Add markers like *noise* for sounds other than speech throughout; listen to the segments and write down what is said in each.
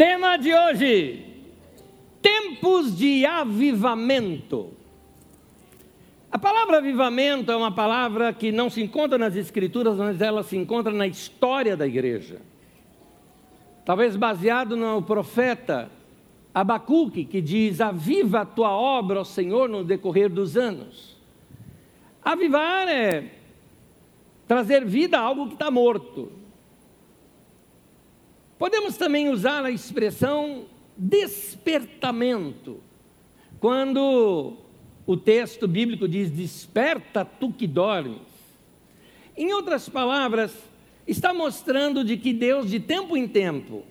Tema de hoje: tempos de avivamento. A palavra avivamento é uma palavra que não se encontra nas Escrituras, mas ela se encontra na história da igreja. Talvez baseado no profeta Abacuque, que diz: Aviva a tua obra, ó Senhor, no decorrer dos anos. Avivar é trazer vida a algo que está morto. Podemos também usar a expressão despertamento, quando o texto bíblico diz: Desperta tu que dormes. Em outras palavras, está mostrando de que Deus, de tempo em tempo,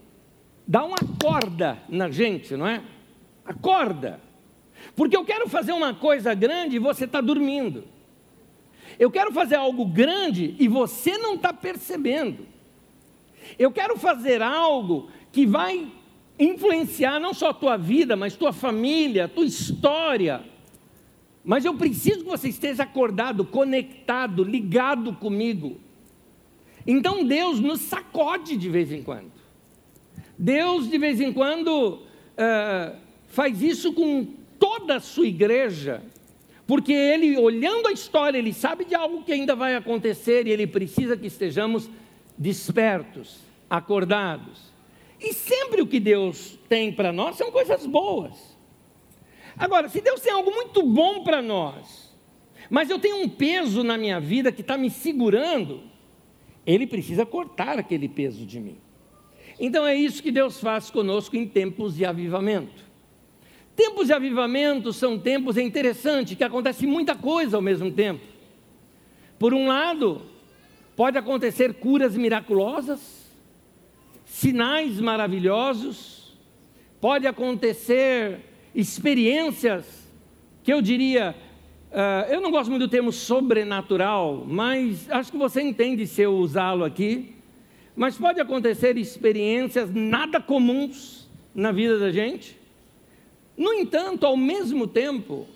dá uma corda na gente, não é? Acorda. Porque eu quero fazer uma coisa grande e você está dormindo. Eu quero fazer algo grande e você não está percebendo. Eu quero fazer algo que vai influenciar não só a tua vida, mas tua família, tua história. Mas eu preciso que você esteja acordado, conectado, ligado comigo. Então Deus nos sacode de vez em quando. Deus de vez em quando uh, faz isso com toda a sua igreja porque ele, olhando a história, ele sabe de algo que ainda vai acontecer e ele precisa que estejamos despertos, acordados. E sempre o que Deus tem para nós são coisas boas. Agora, se Deus tem algo muito bom para nós, mas eu tenho um peso na minha vida que está me segurando, Ele precisa cortar aquele peso de mim. Então é isso que Deus faz conosco em tempos de avivamento. Tempos de avivamento são tempos é interessante que acontece muita coisa ao mesmo tempo. Por um lado, pode acontecer curas miraculosas, sinais maravilhosos, pode acontecer experiências que eu diria, uh, eu não gosto muito do termo sobrenatural, mas acho que você entende se eu usá-lo aqui. Mas pode acontecer experiências nada comuns na vida da gente. No entanto, ao mesmo tempo,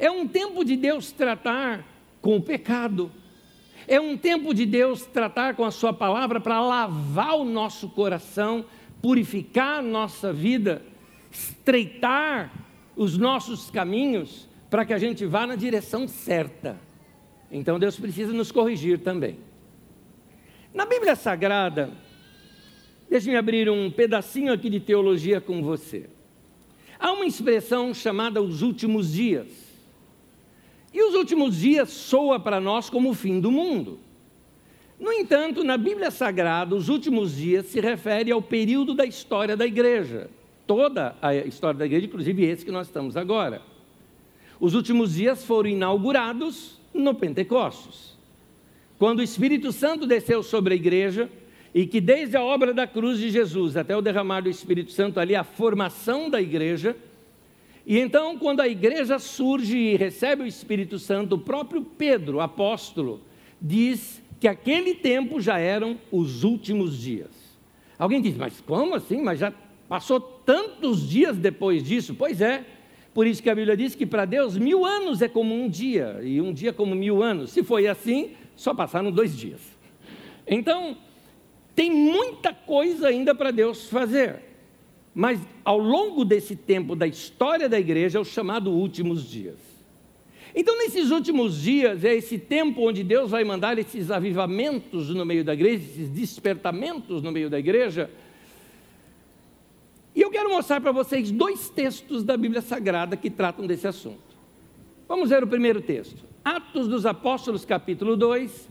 é um tempo de Deus tratar com o pecado, é um tempo de Deus tratar com a Sua palavra para lavar o nosso coração, purificar a nossa vida, estreitar os nossos caminhos para que a gente vá na direção certa. Então Deus precisa nos corrigir também. Na Bíblia Sagrada, deixe-me abrir um pedacinho aqui de teologia com você. Há uma expressão chamada os últimos dias. E os últimos dias soa para nós como o fim do mundo. No entanto, na Bíblia Sagrada, os últimos dias se refere ao período da história da igreja. Toda a história da igreja, inclusive esse que nós estamos agora. Os últimos dias foram inaugurados no Pentecostes. Quando o Espírito Santo desceu sobre a igreja, e que desde a obra da cruz de Jesus até o derramar do Espírito Santo, ali a formação da igreja, e então, quando a igreja surge e recebe o Espírito Santo, o próprio Pedro, apóstolo, diz que aquele tempo já eram os últimos dias. Alguém diz, mas como assim? Mas já passou tantos dias depois disso? Pois é, por isso que a Bíblia diz que para Deus mil anos é como um dia, e um dia como mil anos. Se foi assim, só passaram dois dias. Então, tem muita coisa ainda para Deus fazer. Mas ao longo desse tempo da história da igreja é o chamado últimos dias. Então, nesses últimos dias, é esse tempo onde Deus vai mandar esses avivamentos no meio da igreja, esses despertamentos no meio da igreja. E eu quero mostrar para vocês dois textos da Bíblia Sagrada que tratam desse assunto. Vamos ver o primeiro texto. Atos dos Apóstolos, capítulo 2,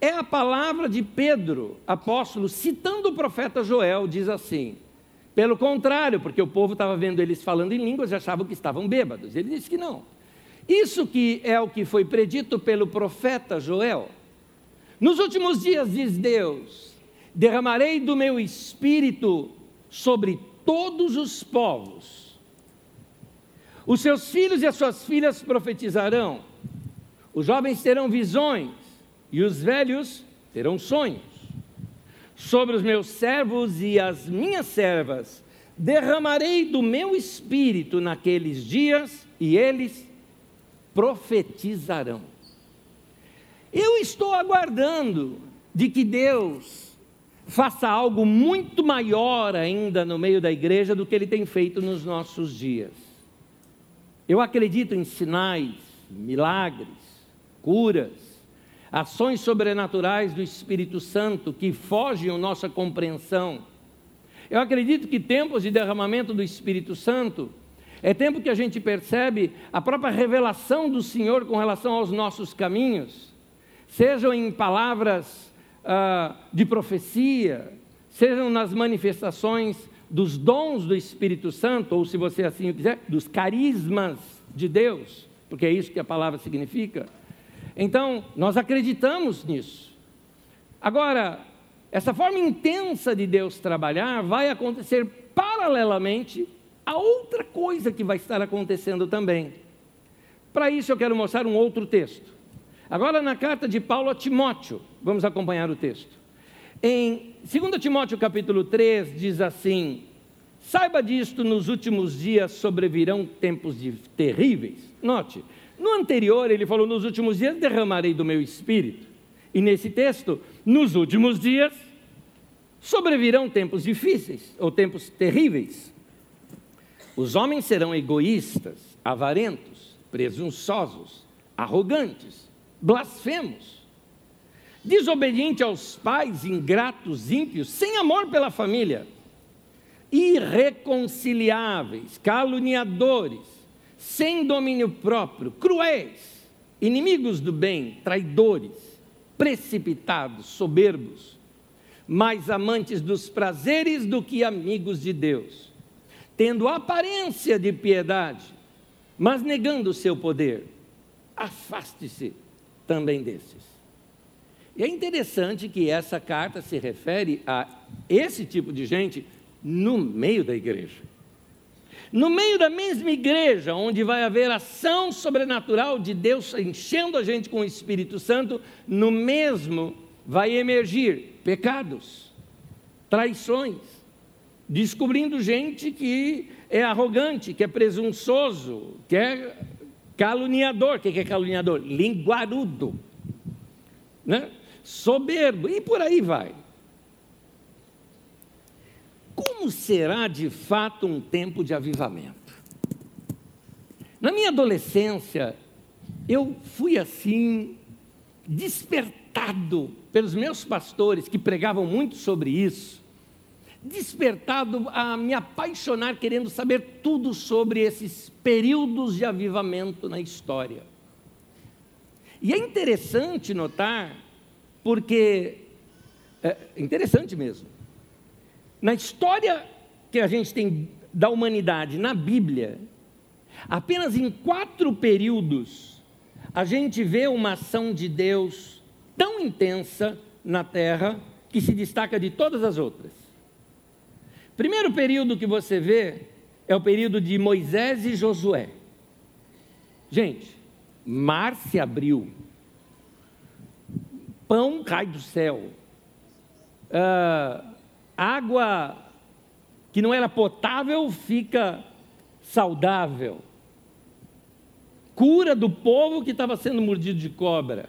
é a palavra de Pedro, apóstolo, citando o profeta Joel, diz assim: pelo contrário, porque o povo estava vendo eles falando em línguas e achavam que estavam bêbados. Ele disse que não. Isso que é o que foi predito pelo profeta Joel. Nos últimos dias, diz Deus, derramarei do meu espírito sobre todos os povos. Os seus filhos e as suas filhas profetizarão, os jovens terão visões, e os velhos terão sonhos. Sobre os meus servos e as minhas servas derramarei do meu espírito naqueles dias e eles profetizarão. Eu estou aguardando de que Deus faça algo muito maior ainda no meio da igreja do que ele tem feito nos nossos dias. Eu acredito em sinais, milagres, curas, ações sobrenaturais do Espírito Santo que fogem à nossa compreensão. Eu acredito que tempos de derramamento do Espírito Santo é tempo que a gente percebe a própria revelação do Senhor com relação aos nossos caminhos, sejam em palavras ah, de profecia, sejam nas manifestações dos dons do Espírito Santo, ou se você assim quiser, dos carismas de Deus, porque é isso que a palavra significa. Então, nós acreditamos nisso. Agora, essa forma intensa de Deus trabalhar vai acontecer paralelamente a outra coisa que vai estar acontecendo também. Para isso eu quero mostrar um outro texto. Agora na carta de Paulo a Timóteo, vamos acompanhar o texto. Em 2 Timóteo capítulo 3 diz assim: Saiba disto, nos últimos dias sobrevirão tempos de terríveis. Note, no anterior ele falou: Nos últimos dias derramarei do meu espírito. E nesse texto, nos últimos dias sobrevirão tempos difíceis ou tempos terríveis. Os homens serão egoístas, avarentos, presunçosos, arrogantes, blasfemos, desobedientes aos pais, ingratos, ímpios, sem amor pela família, irreconciliáveis, caluniadores, sem domínio próprio, cruéis, inimigos do bem, traidores, precipitados, soberbos, mais amantes dos prazeres do que amigos de Deus tendo aparência de piedade, mas negando o seu poder. Afaste-se também desses. E é interessante que essa carta se refere a esse tipo de gente no meio da igreja. No meio da mesma igreja, onde vai haver ação sobrenatural de Deus enchendo a gente com o Espírito Santo, no mesmo vai emergir pecados, traições, descobrindo gente que é arrogante, que é presunçoso, que é caluniador. O que é caluniador? Linguarudo, né? soberbo, e por aí vai. Como será de fato um tempo de avivamento? Na minha adolescência, eu fui assim, despertado pelos meus pastores que pregavam muito sobre isso despertado a me apaixonar, querendo saber tudo sobre esses períodos de avivamento na história. E é interessante notar, porque é interessante mesmo. Na história que a gente tem da humanidade na Bíblia, apenas em quatro períodos a gente vê uma ação de Deus tão intensa na terra que se destaca de todas as outras. Primeiro período que você vê é o período de Moisés e Josué. Gente, mar se abriu, pão cai do céu, uh, água que não era potável fica saudável, cura do povo que estava sendo mordido de cobra.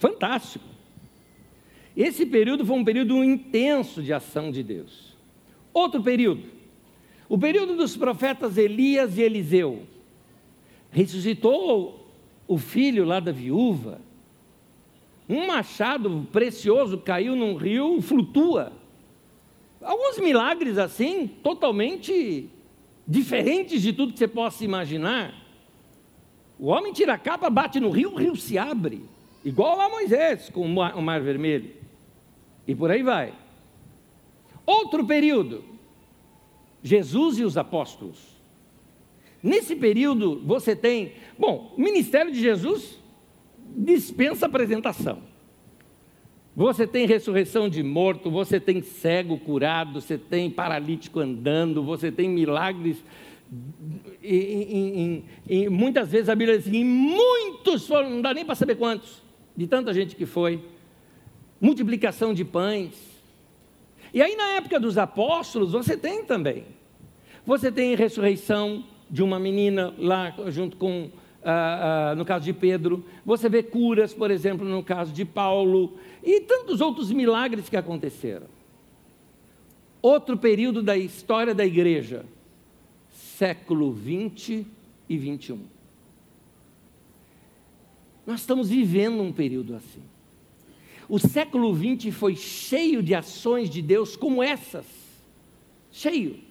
Fantástico. Esse período foi um período intenso de ação de Deus. Outro período, o período dos profetas Elias e Eliseu. Ressuscitou o filho lá da viúva. Um machado precioso caiu num rio, flutua. Alguns milagres assim, totalmente diferentes de tudo que você possa imaginar. O homem tira a capa, bate no rio, o rio se abre. Igual lá Moisés com o mar vermelho. E por aí vai. Outro período, Jesus e os apóstolos. Nesse período você tem, bom, o ministério de Jesus dispensa apresentação. Você tem ressurreição de morto, você tem cego curado, você tem paralítico andando, você tem milagres. E, muitas vezes a Bíblia diz assim, muitos foram, não dá nem para saber quantos, de tanta gente que foi multiplicação de pães. E aí, na época dos apóstolos, você tem também. Você tem ressurreição de uma menina lá junto com ah, ah, no caso de Pedro, você vê curas, por exemplo, no caso de Paulo, e tantos outros milagres que aconteceram. Outro período da história da igreja, século 20 e 21. Nós estamos vivendo um período assim. O século 20 foi cheio de ações de Deus como essas. Cheio.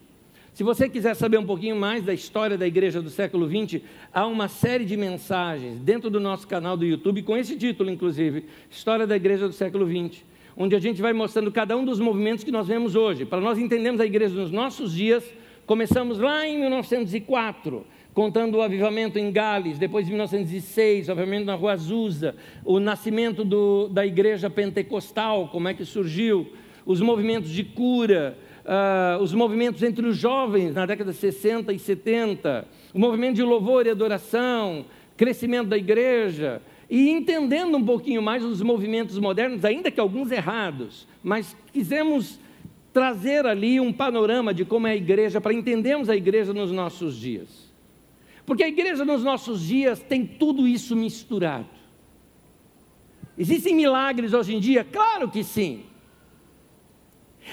Se você quiser saber um pouquinho mais da história da igreja do século XX, há uma série de mensagens dentro do nosso canal do YouTube, com esse título, inclusive, História da Igreja do século XX, onde a gente vai mostrando cada um dos movimentos que nós vemos hoje. Para nós entendermos a igreja nos nossos dias, começamos lá em 1904, contando o avivamento em Gales, depois em 1906, o avivamento na Rua Azusa, o nascimento do, da igreja pentecostal, como é que surgiu, os movimentos de cura, uh, os movimentos entre os jovens na década de 60 e 70, o movimento de louvor e adoração, crescimento da igreja, e entendendo um pouquinho mais os movimentos modernos, ainda que alguns errados, mas quisemos trazer ali um panorama de como é a igreja, para entendermos a igreja nos nossos dias. Porque a igreja nos nossos dias tem tudo isso misturado. Existem milagres hoje em dia? Claro que sim.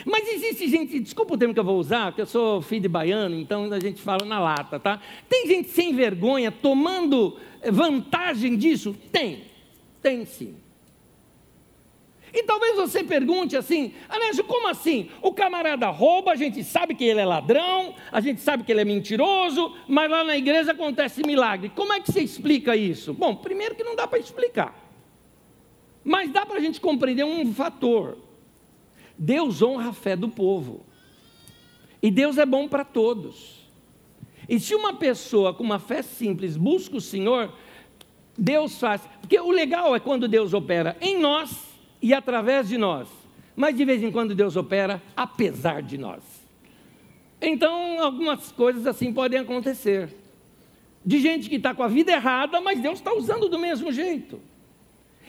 Mas existe gente, desculpa o termo que eu vou usar, porque eu sou filho de baiano, então a gente fala na lata, tá? Tem gente sem vergonha tomando vantagem disso? Tem, tem sim. E talvez você pergunte assim, Anésio, como assim? O camarada rouba, a gente sabe que ele é ladrão, a gente sabe que ele é mentiroso, mas lá na igreja acontece milagre. Como é que você explica isso? Bom, primeiro que não dá para explicar. Mas dá para a gente compreender um fator. Deus honra a fé do povo. E Deus é bom para todos. E se uma pessoa com uma fé simples busca o Senhor, Deus faz. Porque o legal é quando Deus opera em nós e através de nós. Mas de vez em quando Deus opera apesar de nós. Então, algumas coisas assim podem acontecer. De gente que está com a vida errada, mas Deus está usando do mesmo jeito.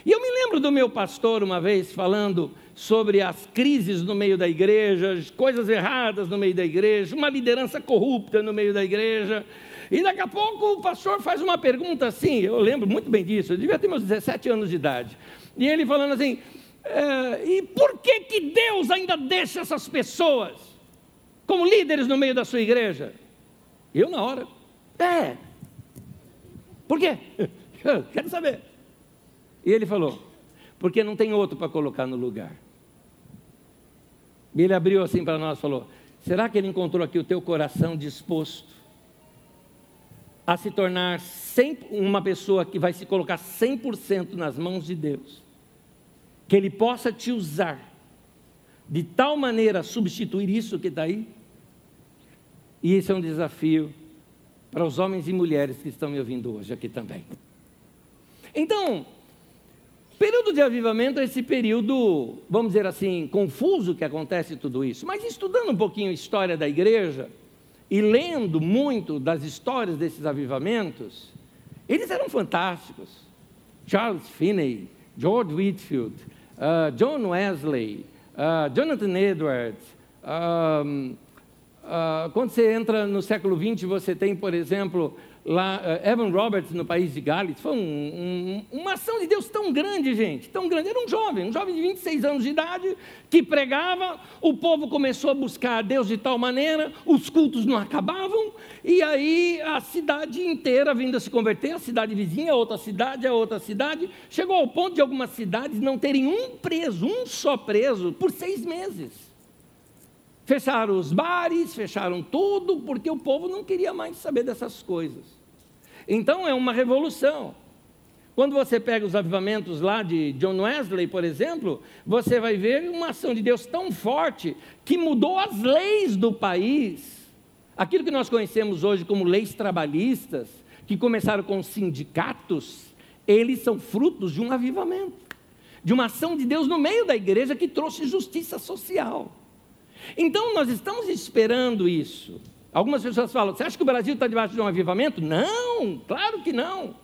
E eu me lembro do meu pastor uma vez falando sobre as crises no meio da igreja, coisas erradas no meio da igreja, uma liderança corrupta no meio da igreja. E daqui a pouco o pastor faz uma pergunta assim, eu lembro muito bem disso, eu devia ter meus 17 anos de idade. E ele falando assim: é, e por que, que Deus ainda deixa essas pessoas como líderes no meio da sua igreja? Eu na hora, é. Por quê? *laughs* Quero saber. E ele falou: porque não tem outro para colocar no lugar. E ele abriu assim para nós e falou: será que ele encontrou aqui o teu coração disposto a se tornar 100, uma pessoa que vai se colocar 100% nas mãos de Deus? Que ele possa te usar de tal maneira substituir isso que está aí? E esse é um desafio para os homens e mulheres que estão me ouvindo hoje aqui também. Então, Período de avivamento é esse período, vamos dizer assim, confuso que acontece tudo isso. Mas estudando um pouquinho a história da igreja e lendo muito das histórias desses avivamentos, eles eram fantásticos. Charles Finney, George Whitfield, uh, John Wesley, uh, Jonathan Edwards. Uh, quando você entra no século XX, você tem, por exemplo, lá, uh, Evan Roberts, no país de Gales, foi um, um, uma ação de Deus tão grande, gente, tão grande. Era um jovem, um jovem de 26 anos de idade, que pregava, o povo começou a buscar a Deus de tal maneira, os cultos não acabavam, e aí a cidade inteira vindo a se converter, a cidade vizinha, a outra cidade, a outra cidade, chegou ao ponto de algumas cidades não terem um preso, um só preso, por seis meses. Fecharam os bares, fecharam tudo, porque o povo não queria mais saber dessas coisas. Então é uma revolução. Quando você pega os avivamentos lá de John Wesley, por exemplo, você vai ver uma ação de Deus tão forte que mudou as leis do país. Aquilo que nós conhecemos hoje como leis trabalhistas, que começaram com sindicatos, eles são frutos de um avivamento, de uma ação de Deus no meio da igreja que trouxe justiça social. Então nós estamos esperando isso. Algumas pessoas falam: você acha que o Brasil está debaixo de um avivamento? Não, claro que não.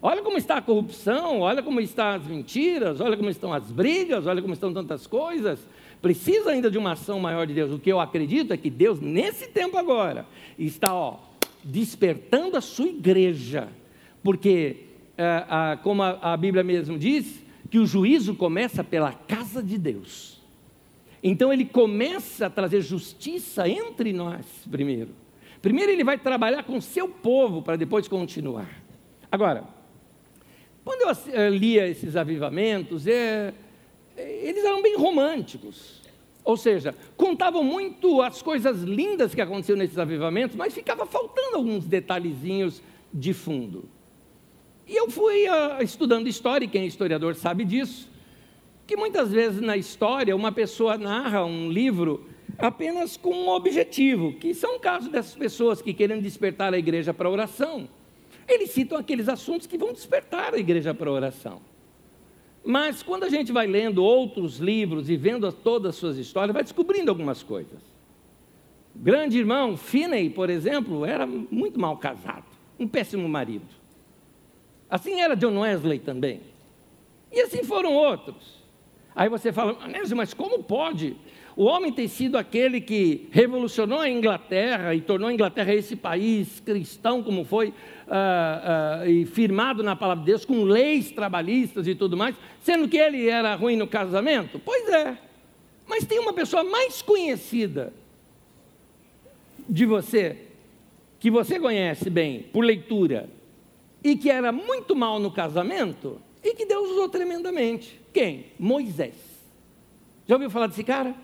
Olha como está a corrupção, olha como estão as mentiras, olha como estão as brigas, olha como estão tantas coisas. Precisa ainda de uma ação maior de Deus. O que eu acredito é que Deus, nesse tempo agora, está ó, despertando a sua igreja, porque, é, como a Bíblia mesmo diz, que o juízo começa pela casa de Deus. Então ele começa a trazer justiça entre nós primeiro. Primeiro ele vai trabalhar com seu povo para depois continuar. Agora, quando eu eh, lia esses avivamentos, é, eles eram bem românticos. Ou seja, contavam muito as coisas lindas que aconteciam nesses avivamentos, mas ficava faltando alguns detalhezinhos de fundo. E eu fui uh, estudando história, e quem é historiador sabe disso, que muitas vezes na história uma pessoa narra um livro apenas com um objetivo, que são o caso dessas pessoas que querem despertar a igreja para oração. Eles citam aqueles assuntos que vão despertar a igreja para oração. Mas quando a gente vai lendo outros livros e vendo todas as suas histórias, vai descobrindo algumas coisas. Grande irmão Finney, por exemplo, era muito mal casado, um péssimo marido. Assim era John Wesley também. E assim foram outros. Aí você fala, mas como pode o homem ter sido aquele que revolucionou a Inglaterra e tornou a Inglaterra esse país cristão como foi, uh, uh, e firmado na palavra de Deus, com leis trabalhistas e tudo mais, sendo que ele era ruim no casamento? Pois é. Mas tem uma pessoa mais conhecida de você, que você conhece bem por leitura, e que era muito mal no casamento, e que Deus usou tremendamente. Quem? Moisés. Já ouviu falar desse cara?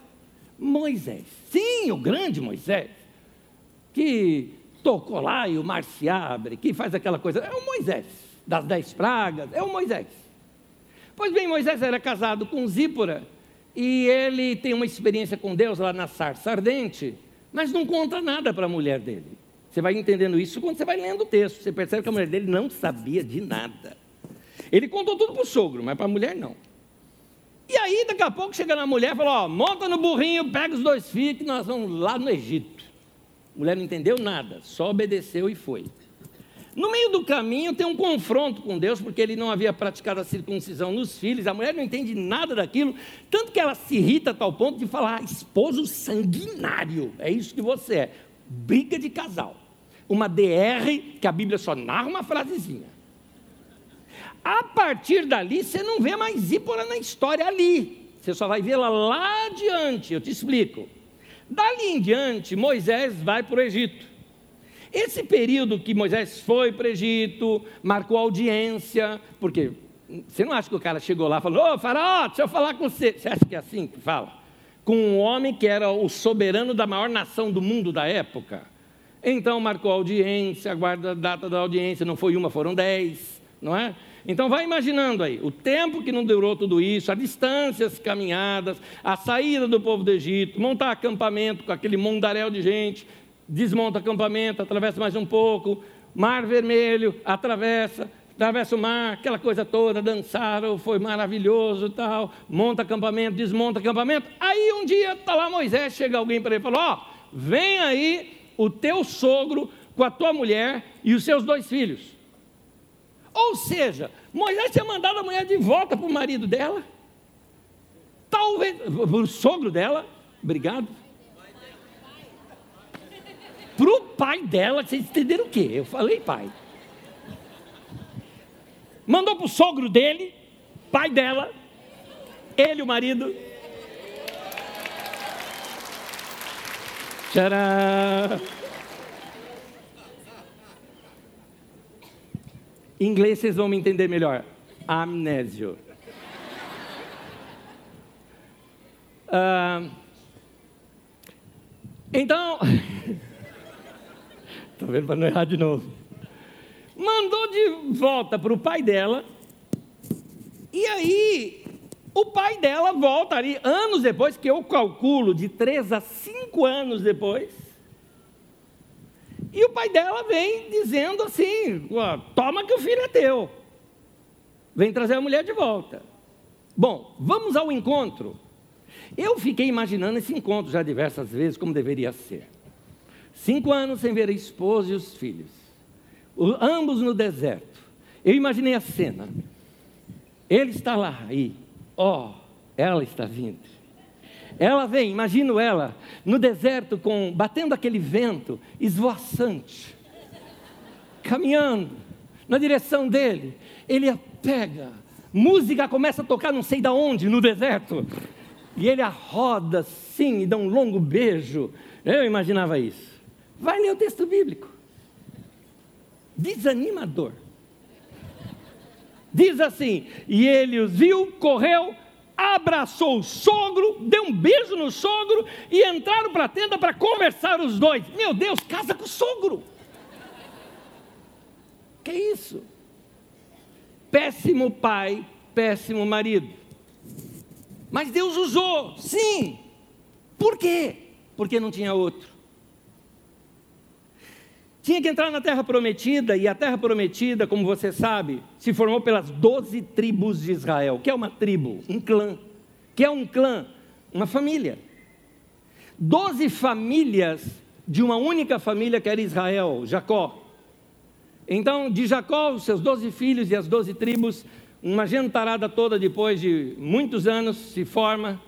Moisés. Sim, o grande Moisés. Que tocou lá e o mar se abre, que faz aquela coisa. É o Moisés, das dez pragas, é o Moisés. Pois bem, Moisés era casado com Zípora e ele tem uma experiência com Deus lá na sarça ardente, mas não conta nada para a mulher dele. Você vai entendendo isso quando você vai lendo o texto. Você percebe que a mulher dele não sabia de nada. Ele contou tudo para o sogro, mas para a mulher não. E aí, daqui a pouco, chega na mulher e fala: Ó, monta no burrinho, pega os dois filhos que nós vamos lá no Egito. A mulher não entendeu nada, só obedeceu e foi. No meio do caminho tem um confronto com Deus, porque ele não havia praticado a circuncisão nos filhos, a mulher não entende nada daquilo, tanto que ela se irrita a tal ponto de falar: esposo sanguinário, é isso que você é. Briga de casal. Uma DR, que a Bíblia só narra uma frasezinha. A partir dali, você não vê mais Zípora na história ali. Você só vai vê-la lá adiante, eu te explico. Dali em diante, Moisés vai para o Egito. Esse período que Moisés foi para o Egito, marcou audiência, porque você não acha que o cara chegou lá e falou: Ô faraó, deixa eu falar com você. Você acha que é assim que fala? Com um homem que era o soberano da maior nação do mundo da época. Então marcou audiência, aguarda a data da audiência, não foi uma, foram dez, não é? Então vai imaginando aí, o tempo que não durou tudo isso, as distâncias caminhadas, a saída do povo do Egito, montar acampamento com aquele mundaréu de gente, desmonta acampamento, atravessa mais um pouco, mar vermelho, atravessa, atravessa o mar, aquela coisa toda, dançaram, foi maravilhoso tal, monta acampamento, desmonta acampamento. Aí um dia está lá Moisés, chega alguém para ele e fala: Ó, oh, vem aí o teu sogro com a tua mulher e os seus dois filhos. Ou seja, Moisés tinha mandado a mulher de volta para o marido dela, talvez, para o sogro dela, obrigado. Para o pai dela, vocês entenderam o quê? Eu falei pai. Mandou para o sogro dele, pai dela, ele, o marido. Tcharam! Em inglês vocês vão me entender melhor. Amnésio. Uh, então, *laughs* estou vendo para não errar de novo. Mandou de volta para o pai dela, e aí o pai dela volta ali anos depois, que eu calculo de três a cinco anos depois, e o pai dela vem dizendo assim: toma que o filho é teu. Vem trazer a mulher de volta. Bom, vamos ao encontro. Eu fiquei imaginando esse encontro já diversas vezes, como deveria ser. Cinco anos sem ver a esposa e os filhos, ambos no deserto. Eu imaginei a cena. Ele está lá e, ó, oh, ela está vindo. Ela vem, imagino ela, no deserto, com batendo aquele vento esvoaçante. caminhando na direção dele. Ele a pega, música começa a tocar não sei da onde, no deserto. E ele a roda assim e dá um longo beijo. Eu imaginava isso. Vai ler o texto bíblico. Desanimador. Diz assim: E ele os viu, correu, abraçou o sogro, deu um beijo no sogro e entraram para a tenda para conversar os dois. Meu Deus, casa com o sogro. Que isso? Péssimo pai, péssimo marido. Mas Deus usou, sim. Por quê? Porque não tinha outro. Tinha que entrar na terra prometida, e a terra prometida, como você sabe, se formou pelas doze tribos de Israel. que é uma tribo? Um clã. que é um clã? Uma família. Doze famílias de uma única família que era Israel, Jacó. Então, de Jacó, os seus doze filhos e as doze tribos, uma gentarada toda depois de muitos anos se forma.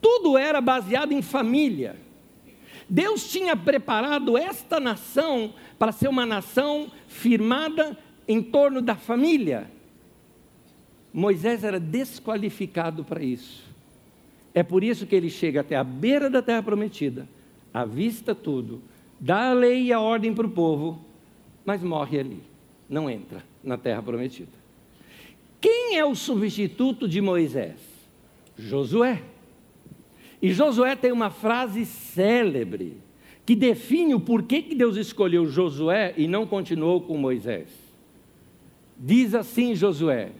Tudo era baseado em família. Deus tinha preparado esta nação para ser uma nação firmada em torno da família. Moisés era desqualificado para isso. É por isso que ele chega até a beira da terra prometida, avista tudo, dá a lei e a ordem para o povo, mas morre ali, não entra na terra prometida. Quem é o substituto de Moisés? Josué. E Josué tem uma frase célebre que define o porquê que Deus escolheu Josué e não continuou com Moisés. Diz assim Josué: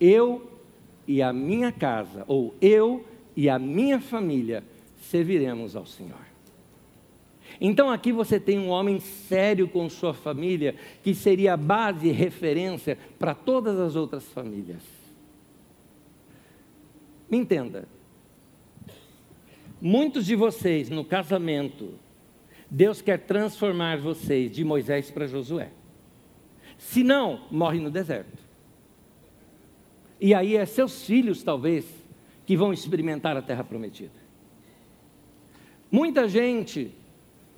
Eu e a minha casa, ou eu e a minha família serviremos ao Senhor. Então aqui você tem um homem sério com sua família, que seria base e referência para todas as outras famílias. Me entenda, Muitos de vocês no casamento, Deus quer transformar vocês de Moisés para Josué. Se não, morre no deserto. E aí é seus filhos, talvez, que vão experimentar a terra prometida. Muita gente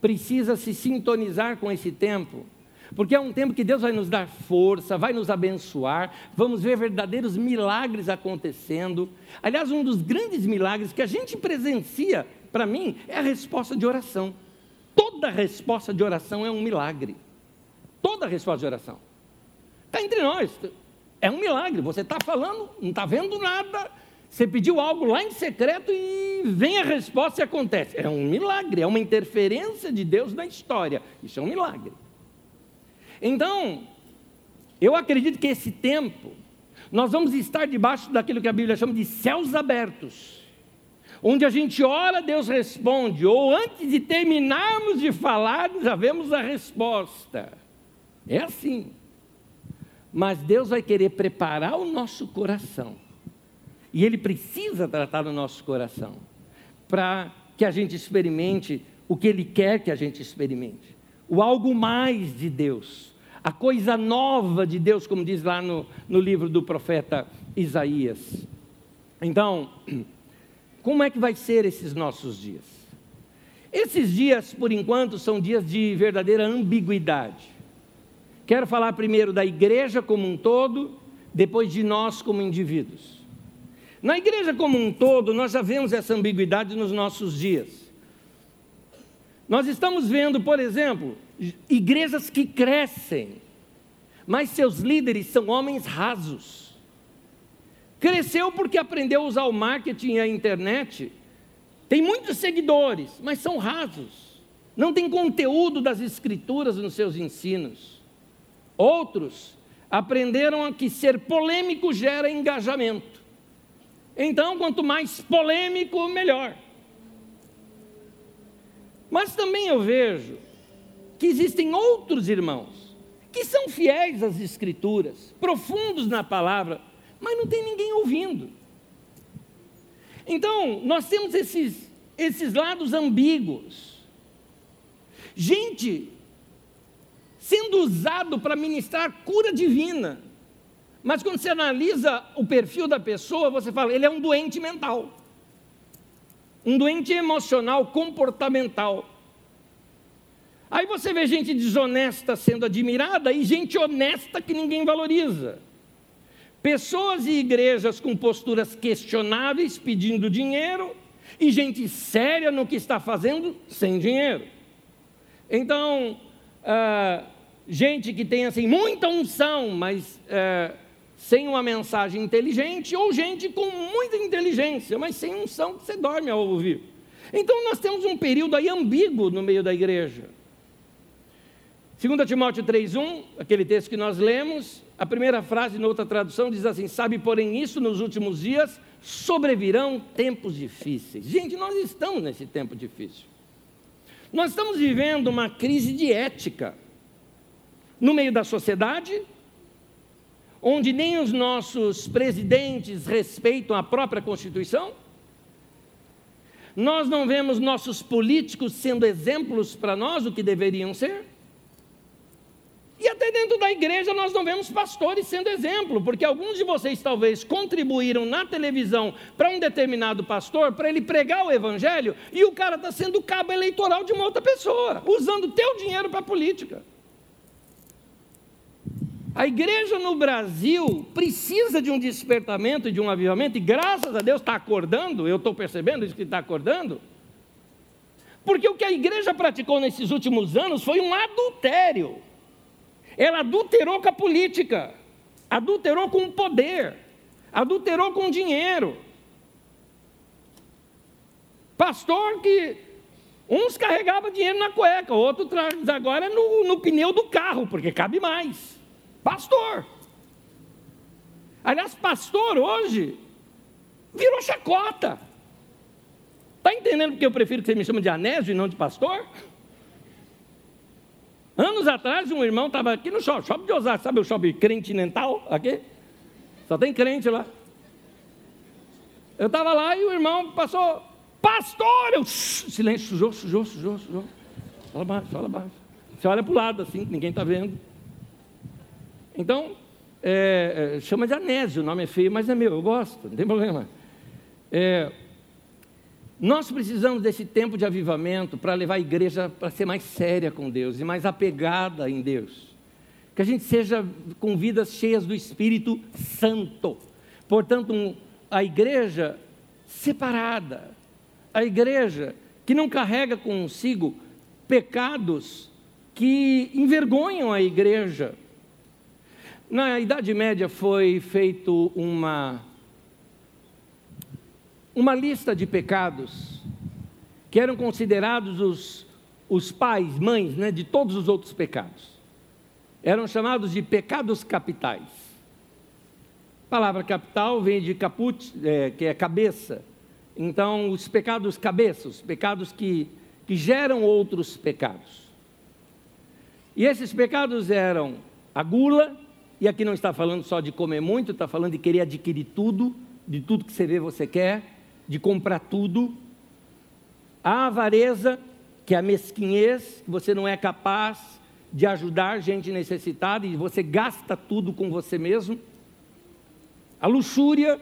precisa se sintonizar com esse tempo porque é um tempo que Deus vai nos dar força, vai nos abençoar, vamos ver verdadeiros milagres acontecendo. Aliás, um dos grandes milagres que a gente presencia, para mim, é a resposta de oração. Toda resposta de oração é um milagre. Toda resposta de oração. Está entre nós. É um milagre. Você está falando, não está vendo nada. Você pediu algo lá em secreto e vem a resposta e acontece. É um milagre, é uma interferência de Deus na história. Isso é um milagre. Então, eu acredito que esse tempo, nós vamos estar debaixo daquilo que a Bíblia chama de céus abertos, onde a gente ora, Deus responde, ou antes de terminarmos de falar, já vemos a resposta. É assim. Mas Deus vai querer preparar o nosso coração, e Ele precisa tratar o nosso coração, para que a gente experimente o que Ele quer que a gente experimente o algo mais de Deus, a coisa nova de Deus, como diz lá no, no livro do profeta Isaías. Então, *clears throat* como é que vai ser esses nossos dias? Esses dias, por enquanto, são dias de verdadeira ambiguidade. Quero falar primeiro da igreja como um todo, depois de nós como indivíduos. Na igreja como um todo, nós já vemos essa ambiguidade nos nossos dias. Nós estamos vendo, por exemplo, igrejas que crescem, mas seus líderes são homens rasos. Cresceu porque aprendeu a usar o marketing e a internet. Tem muitos seguidores, mas são rasos. Não tem conteúdo das escrituras nos seus ensinos. Outros aprenderam a que ser polêmico gera engajamento. Então, quanto mais polêmico, melhor. Mas também eu vejo que existem outros irmãos que são fiéis às Escrituras, profundos na palavra, mas não tem ninguém ouvindo. Então, nós temos esses, esses lados ambíguos. Gente sendo usado para ministrar cura divina. Mas quando você analisa o perfil da pessoa, você fala, ele é um doente mental um doente emocional comportamental. Aí você vê gente desonesta sendo admirada e gente honesta que ninguém valoriza. Pessoas e igrejas com posturas questionáveis pedindo dinheiro e gente séria no que está fazendo sem dinheiro. Então, uh, gente que tem assim muita unção, mas uh, sem uma mensagem inteligente, ou gente com muita inteligência, mas sem unção que você dorme ao ouvir. Então nós temos um período aí ambíguo no meio da igreja. 2 Timóteo 3,1, aquele texto que nós lemos, a primeira frase, na outra tradução, diz assim: Sabe, porém, isso nos últimos dias sobrevirão tempos difíceis. Gente, nós estamos nesse tempo difícil. Nós estamos vivendo uma crise de ética no meio da sociedade, onde nem os nossos presidentes respeitam a própria Constituição. Nós não vemos nossos políticos sendo exemplos para nós o que deveriam ser. E até dentro da igreja nós não vemos pastores sendo exemplo, porque alguns de vocês talvez contribuíram na televisão para um determinado pastor, para ele pregar o evangelho, e o cara está sendo cabo eleitoral de uma outra pessoa, usando teu dinheiro para política. A igreja no Brasil precisa de um despertamento, de um avivamento, e graças a Deus está acordando, eu estou percebendo isso que está acordando, porque o que a igreja praticou nesses últimos anos foi um adultério. Ela adulterou com a política, adulterou com o poder, adulterou com o dinheiro. Pastor que uns carregavam dinheiro na cueca, outro agora no, no pneu do carro, porque cabe mais. Pastor. Aliás, pastor hoje virou chacota. Está entendendo porque eu prefiro que você me chame de anésio e não de pastor? Anos atrás, um irmão estava aqui no shopping, shopping de Osasco, sabe o shopping continental aqui? Só tem crente lá. Eu estava lá e o irmão passou, pastor! Eu, silêncio, sujou, sujou, sujou, sujou. Fala baixo, fala baixo. Você olha para o lado assim, ninguém está vendo. Então, é, é, chama de anésio, o nome é feio, mas é meu, eu gosto, não tem problema. É, nós precisamos desse tempo de avivamento para levar a igreja para ser mais séria com Deus e mais apegada em Deus. Que a gente seja com vidas cheias do Espírito Santo. Portanto, um, a igreja separada, a igreja que não carrega consigo pecados que envergonham a igreja. Na Idade Média foi feito uma uma lista de pecados que eram considerados os, os pais, mães né, de todos os outros pecados. Eram chamados de pecados capitais. A palavra capital vem de caput, é, que é cabeça. Então, os pecados cabeças, pecados que, que geram outros pecados. E esses pecados eram a gula, e aqui não está falando só de comer muito, está falando de querer adquirir tudo, de tudo que você vê você quer de comprar tudo, a avareza, que é a mesquinhez, que você não é capaz de ajudar gente necessitada e você gasta tudo com você mesmo. A luxúria,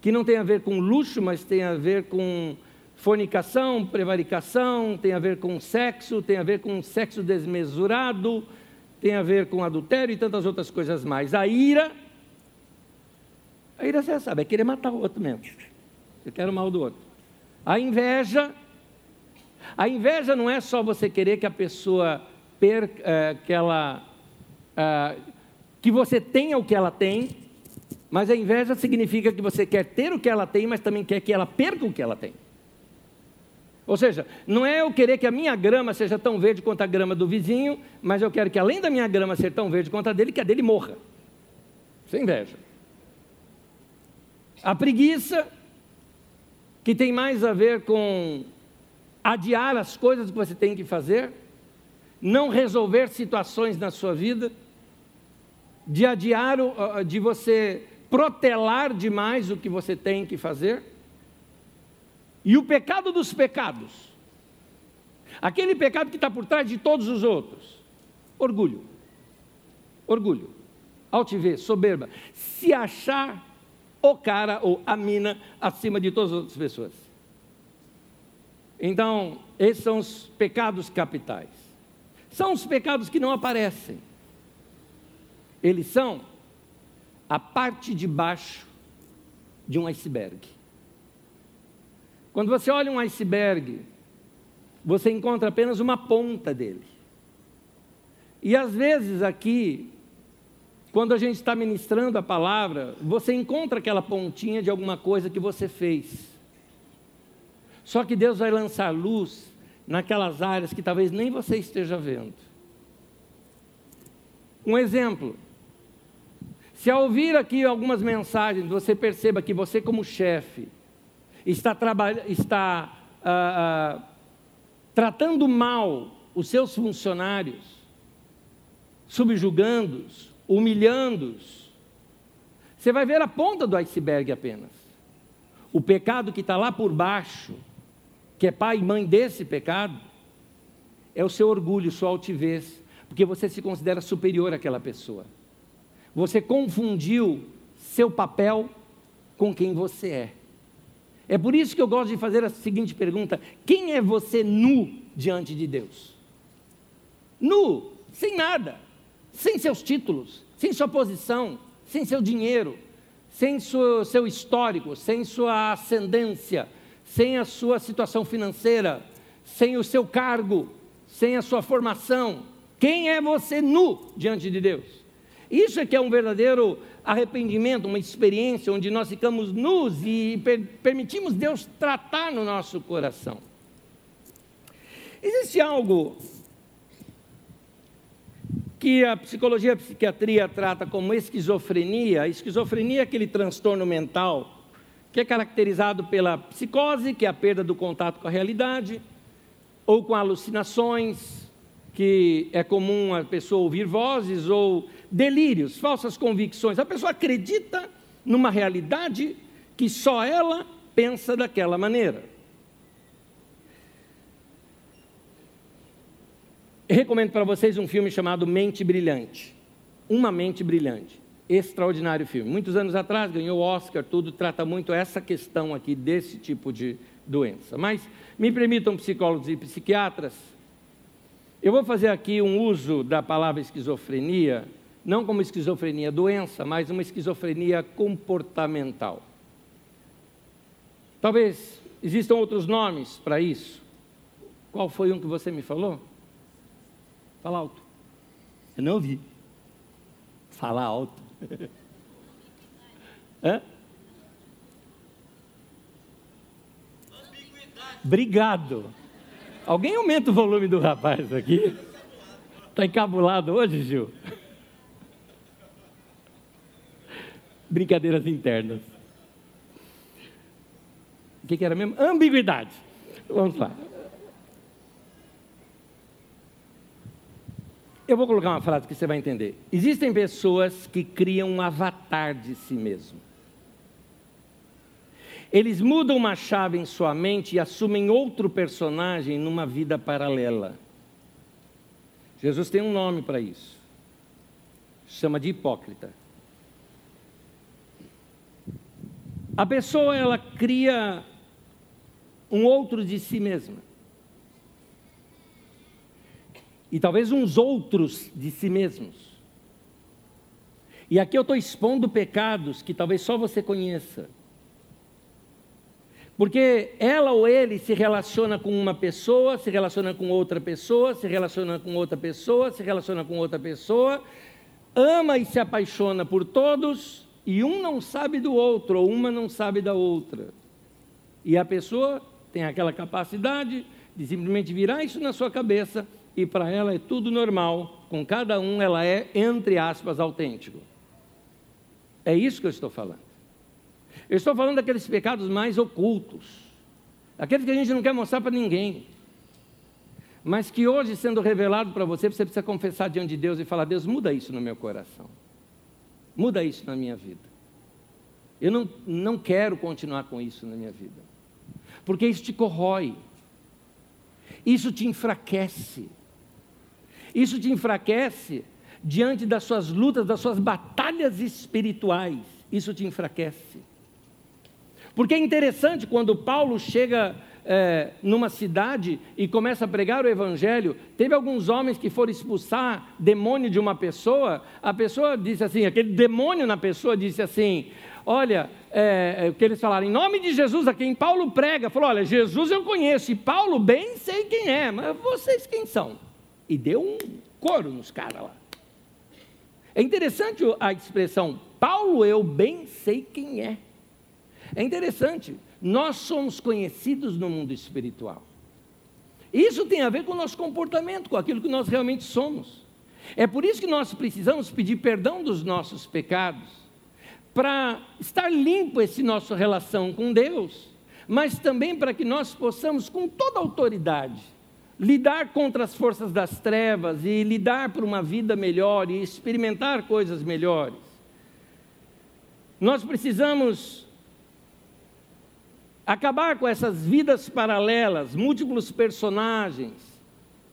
que não tem a ver com luxo, mas tem a ver com fornicação, prevaricação, tem a ver com sexo, tem a ver com sexo desmesurado, tem a ver com adultério e tantas outras coisas mais. A ira, a ira você sabe, é querer matar o outro mesmo. Eu quero o mal do outro. A inveja, a inveja não é só você querer que a pessoa perca, é, que ela, é, que você tenha o que ela tem, mas a inveja significa que você quer ter o que ela tem, mas também quer que ela perca o que ela tem. Ou seja, não é eu querer que a minha grama seja tão verde quanto a grama do vizinho, mas eu quero que além da minha grama ser tão verde quanto a dele, que a dele morra. É inveja. A preguiça que tem mais a ver com adiar as coisas que você tem que fazer, não resolver situações na sua vida, de adiar, de você protelar demais o que você tem que fazer. E o pecado dos pecados, aquele pecado que está por trás de todos os outros, orgulho, orgulho, altivez, soberba, se achar o cara ou a mina acima de todas as outras pessoas. Então, esses são os pecados capitais. são os pecados que não aparecem. Eles são a parte de baixo de um iceberg. Quando você olha um iceberg, você encontra apenas uma ponta dele. E às vezes aqui, quando a gente está ministrando a palavra, você encontra aquela pontinha de alguma coisa que você fez. Só que Deus vai lançar luz naquelas áreas que talvez nem você esteja vendo. Um exemplo. Se ao ouvir aqui algumas mensagens, você perceba que você, como chefe, está, está ah, ah, tratando mal os seus funcionários, subjugando-os, humilhando-os, você vai ver a ponta do iceberg apenas. O pecado que está lá por baixo, que é pai e mãe desse pecado, é o seu orgulho, sua altivez, porque você se considera superior àquela pessoa. Você confundiu seu papel com quem você é. É por isso que eu gosto de fazer a seguinte pergunta: quem é você nu diante de Deus? Nu, sem nada, sem seus títulos, sem sua posição, sem seu dinheiro, sem seu, seu histórico, sem sua ascendência, sem a sua situação financeira, sem o seu cargo, sem a sua formação. Quem é você nu diante de Deus? Isso é que é um verdadeiro arrependimento, uma experiência onde nós ficamos nus e per permitimos Deus tratar no nosso coração. Existe algo que a psicologia e a psiquiatria trata como esquizofrenia. A esquizofrenia é aquele transtorno mental que é caracterizado pela psicose, que é a perda do contato com a realidade, ou com alucinações, que é comum a pessoa ouvir vozes, ou delírios, falsas convicções. A pessoa acredita numa realidade que só ela pensa daquela maneira. Eu recomendo para vocês um filme chamado Mente Brilhante. Uma Mente Brilhante. Extraordinário filme. Muitos anos atrás ganhou Oscar, tudo trata muito essa questão aqui desse tipo de doença. Mas me permitam, psicólogos e psiquiatras, eu vou fazer aqui um uso da palavra esquizofrenia não como esquizofrenia doença, mas uma esquizofrenia comportamental. Talvez existam outros nomes para isso. Qual foi um que você me falou? Fala alto. Eu não ouvi. Fala alto. *laughs* Hã? Obrigado. Alguém aumenta o volume do rapaz aqui? Está encabulado hoje, Gil? Brincadeiras internas. O que, que era mesmo? Ambiguidade. Vamos lá. Eu vou colocar uma frase que você vai entender. Existem pessoas que criam um avatar de si mesmo. Eles mudam uma chave em sua mente e assumem outro personagem numa vida paralela. Jesus tem um nome para isso. Chama de hipócrita. A pessoa ela cria um outro de si mesma. E talvez uns outros de si mesmos. E aqui eu estou expondo pecados que talvez só você conheça. Porque ela ou ele se relaciona com uma pessoa, se relaciona com outra pessoa, se relaciona com outra pessoa, se relaciona com outra pessoa, ama e se apaixona por todos, e um não sabe do outro, ou uma não sabe da outra. E a pessoa tem aquela capacidade de simplesmente virar isso na sua cabeça e para ela é tudo normal, com cada um ela é, entre aspas, autêntico. É isso que eu estou falando. Eu estou falando daqueles pecados mais ocultos, aqueles que a gente não quer mostrar para ninguém, mas que hoje, sendo revelado para você, você precisa confessar diante de Deus e falar: Deus, muda isso no meu coração. Muda isso na minha vida. Eu não, não quero continuar com isso na minha vida. Porque isso te corrói. Isso te enfraquece. Isso te enfraquece diante das suas lutas, das suas batalhas espirituais. Isso te enfraquece. Porque é interessante quando Paulo chega é, numa cidade e começa a pregar o evangelho, teve alguns homens que foram expulsar demônio de uma pessoa, a pessoa disse assim, aquele demônio na pessoa disse assim, olha, é, é, o que eles falaram, em nome de Jesus, a quem Paulo prega, falou, olha, Jesus eu conheço, e Paulo bem sei quem é, mas vocês quem são? E deu um coro nos caras lá. É interessante a expressão, Paulo eu bem sei quem é. É interessante, nós somos conhecidos no mundo espiritual. Isso tem a ver com o nosso comportamento, com aquilo que nós realmente somos. É por isso que nós precisamos pedir perdão dos nossos pecados, para estar limpo esse nossa relação com Deus, mas também para que nós possamos, com toda autoridade, lidar contra as forças das trevas e lidar por uma vida melhor e experimentar coisas melhores. Nós precisamos acabar com essas vidas paralelas, múltiplos personagens,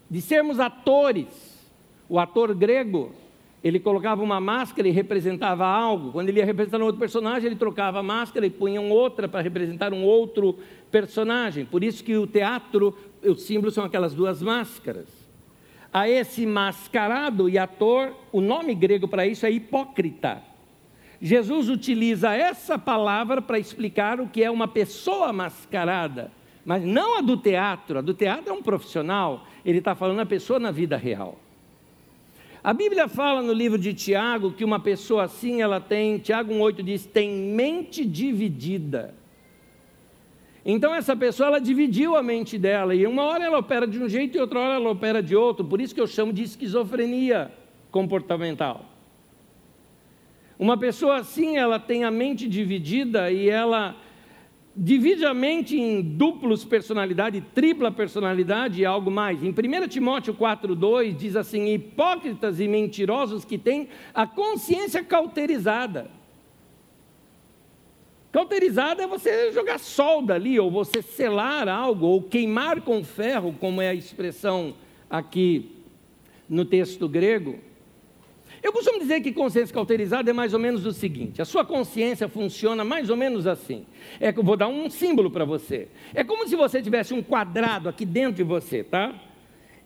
de sermos atores. O ator grego, ele colocava uma máscara e representava algo. Quando ele ia representar um outro personagem, ele trocava a máscara e punha outra para representar um outro personagem. Por isso que o teatro, os símbolos são aquelas duas máscaras. A esse mascarado e ator, o nome grego para isso é hipócrita. Jesus utiliza essa palavra para explicar o que é uma pessoa mascarada, mas não a do teatro. A do teatro é um profissional, ele está falando a pessoa na vida real. A Bíblia fala no livro de Tiago que uma pessoa assim, ela tem, Tiago 1,8 diz, tem mente dividida. Então essa pessoa, ela dividiu a mente dela, e uma hora ela opera de um jeito e outra hora ela opera de outro, por isso que eu chamo de esquizofrenia comportamental. Uma pessoa assim, ela tem a mente dividida e ela divide a mente em duplos personalidade, tripla personalidade e algo mais. Em 1 Timóteo 4,2 diz assim: hipócritas e mentirosos que têm a consciência cauterizada. Cauterizada é você jogar solda ali, ou você selar algo, ou queimar com ferro, como é a expressão aqui no texto grego. Eu costumo dizer que consciência cauterizada é mais ou menos o seguinte: a sua consciência funciona mais ou menos assim. É que vou dar um símbolo para você. É como se você tivesse um quadrado aqui dentro de você, tá?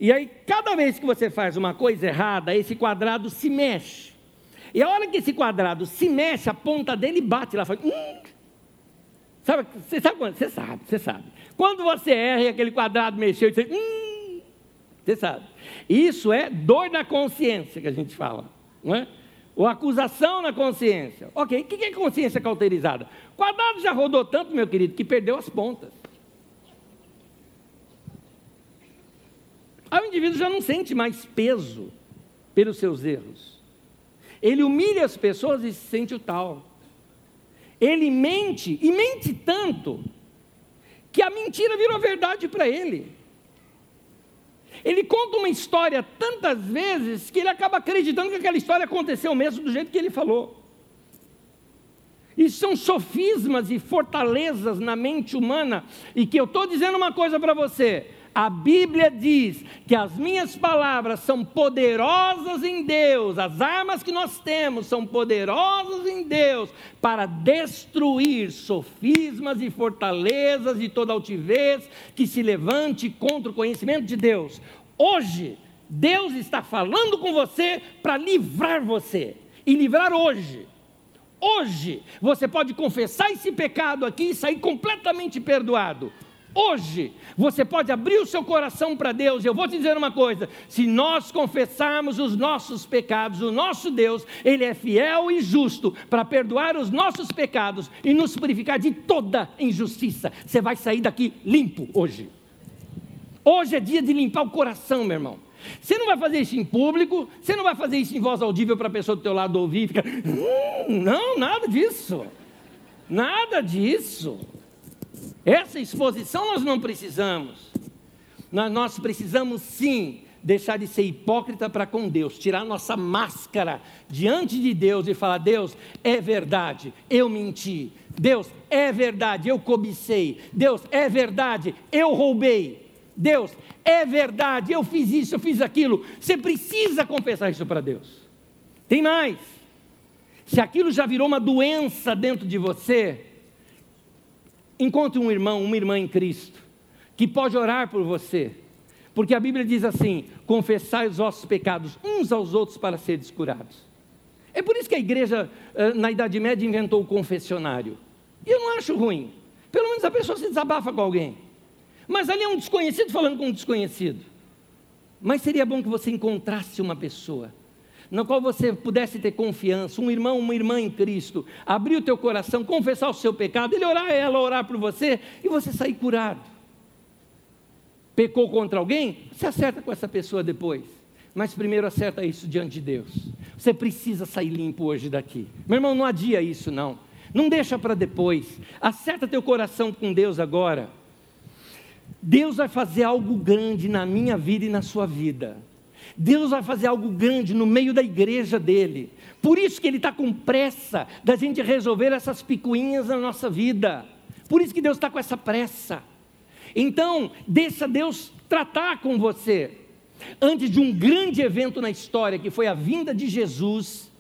E aí, cada vez que você faz uma coisa errada, esse quadrado se mexe. E a hora que esse quadrado se mexe, a ponta dele bate lá, faz. Hum. Sabe, você sabe quando? Você sabe, você sabe. Quando você erra e aquele quadrado mexeu, você, hum, você sabe. Isso é dor na consciência que a gente fala não é? Ou acusação na consciência. Ok, o que é consciência cauterizada? Quadrado já rodou tanto, meu querido, que perdeu as pontas. Aí o indivíduo já não sente mais peso pelos seus erros. Ele humilha as pessoas e se sente o tal. Ele mente, e mente tanto, que a mentira virou verdade para ele. Ele conta uma história tantas vezes que ele acaba acreditando que aquela história aconteceu mesmo do jeito que ele falou. E são sofismas e fortalezas na mente humana, e que eu estou dizendo uma coisa para você: a Bíblia diz que as minhas palavras são poderosas em Deus, as armas que nós temos são poderosas em Deus para destruir sofismas e fortalezas e toda altivez que se levante contra o conhecimento de Deus. Hoje, Deus está falando com você para livrar você e livrar hoje. Hoje, você pode confessar esse pecado aqui e sair completamente perdoado. Hoje, você pode abrir o seu coração para Deus. Eu vou te dizer uma coisa: se nós confessarmos os nossos pecados, o nosso Deus, Ele é fiel e justo para perdoar os nossos pecados e nos purificar de toda injustiça. Você vai sair daqui limpo hoje. Hoje é dia de limpar o coração, meu irmão. Você não vai fazer isso em público, você não vai fazer isso em voz audível para a pessoa do teu lado ouvir e ficar. Hum, não, nada disso. Nada disso. Essa exposição nós não precisamos. Nós, precisamos sim deixar de ser hipócrita para com Deus, tirar nossa máscara diante de Deus e falar: Deus, é verdade, eu menti. Deus, é verdade, eu cobicei. Deus, é verdade, eu roubei. Deus, é verdade, eu fiz isso, eu fiz aquilo. Você precisa confessar isso para Deus. Tem mais. Se aquilo já virou uma doença dentro de você, Encontre um irmão, uma irmã em Cristo. que pode orar por você. Porque a Bíblia diz assim: confessai os vossos pecados uns aos outros para seres curados. É por isso que a igreja, eh, na Idade Média, inventou o confessionário. E eu não acho ruim. Pelo menos a pessoa se desabafa com alguém. Mas ali é um desconhecido falando com um desconhecido. Mas seria bom que você encontrasse uma pessoa na qual você pudesse ter confiança, um irmão, uma irmã em Cristo, abrir o teu coração, confessar o seu pecado, ele orar, ela orar por você e você sair curado. Pecou contra alguém? Você acerta com essa pessoa depois. Mas primeiro acerta isso diante de Deus. Você precisa sair limpo hoje daqui. Meu irmão, não adia isso não. Não deixa para depois. Acerta teu coração com Deus agora. Deus vai fazer algo grande na minha vida e na sua vida. Deus vai fazer algo grande no meio da igreja dele. Por isso que ele está com pressa da gente resolver essas picuinhas na nossa vida. Por isso que Deus está com essa pressa. Então, deixa Deus tratar com você. Antes de um grande evento na história, que foi a vinda de Jesus,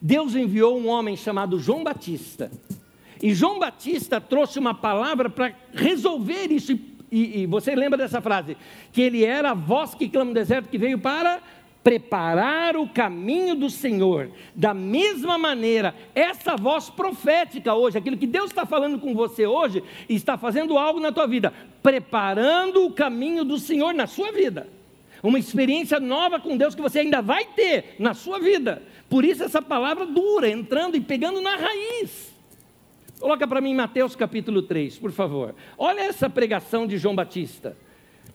Deus enviou um homem chamado João Batista. E João Batista trouxe uma palavra para resolver isso. E, e, você lembra dessa frase? Que ele era a voz que clama no deserto, que veio para preparar o caminho do Senhor. Da mesma maneira, essa voz profética hoje, aquilo que Deus está falando com você hoje, está fazendo algo na tua vida, preparando o caminho do Senhor na sua vida. Uma experiência nova com Deus que você ainda vai ter na sua vida. Por isso essa palavra dura, entrando e pegando na raiz. Coloca para mim Mateus capítulo 3, por favor. Olha essa pregação de João Batista.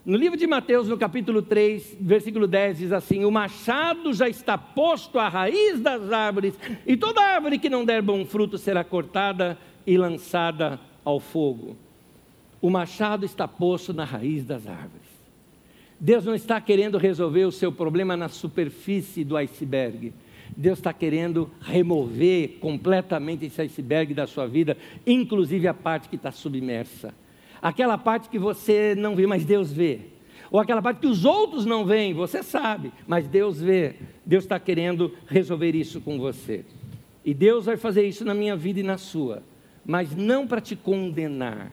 No livro de Mateus, no capítulo 3, versículo 10, diz assim: O machado já está posto à raiz das árvores, e toda árvore que não der bom fruto será cortada e lançada ao fogo. O machado está posto na raiz das árvores. Deus não está querendo resolver o seu problema na superfície do iceberg. Deus está querendo remover completamente esse iceberg da sua vida, inclusive a parte que está submersa. Aquela parte que você não vê, mas Deus vê. Ou aquela parte que os outros não veem, você sabe, mas Deus vê. Deus está querendo resolver isso com você. E Deus vai fazer isso na minha vida e na sua, mas não para te condenar.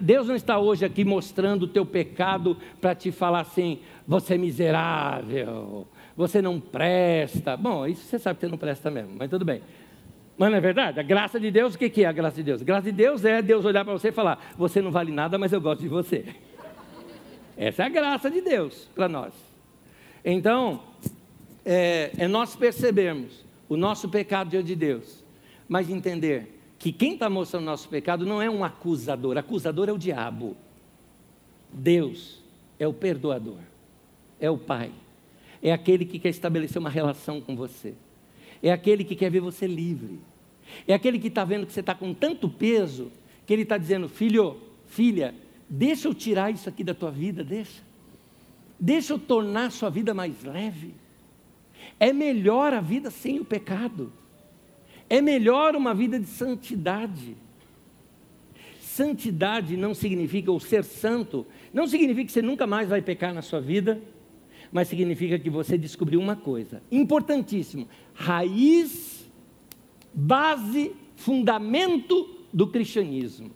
Deus não está hoje aqui mostrando o teu pecado para te falar assim: você é miserável, você não presta. Bom, isso você sabe que você não presta mesmo, mas tudo bem. Mas não é verdade? A graça de Deus, o que é a graça de Deus? A graça de Deus é Deus olhar para você e falar: Você não vale nada, mas eu gosto de você. Essa é a graça de Deus para nós. Então, é, é nós percebermos o nosso pecado diante de Deus, mas entender que quem está mostrando o nosso pecado não é um acusador, acusador é o diabo. Deus é o perdoador, é o Pai. É aquele que quer estabelecer uma relação com você, é aquele que quer ver você livre, é aquele que está vendo que você está com tanto peso, que ele está dizendo: filho, filha, deixa eu tirar isso aqui da tua vida, deixa, deixa eu tornar a sua vida mais leve. É melhor a vida sem o pecado, é melhor uma vida de santidade. Santidade não significa, ou ser santo, não significa que você nunca mais vai pecar na sua vida, mas significa que você descobriu uma coisa importantíssimo: raiz, base, fundamento do cristianismo.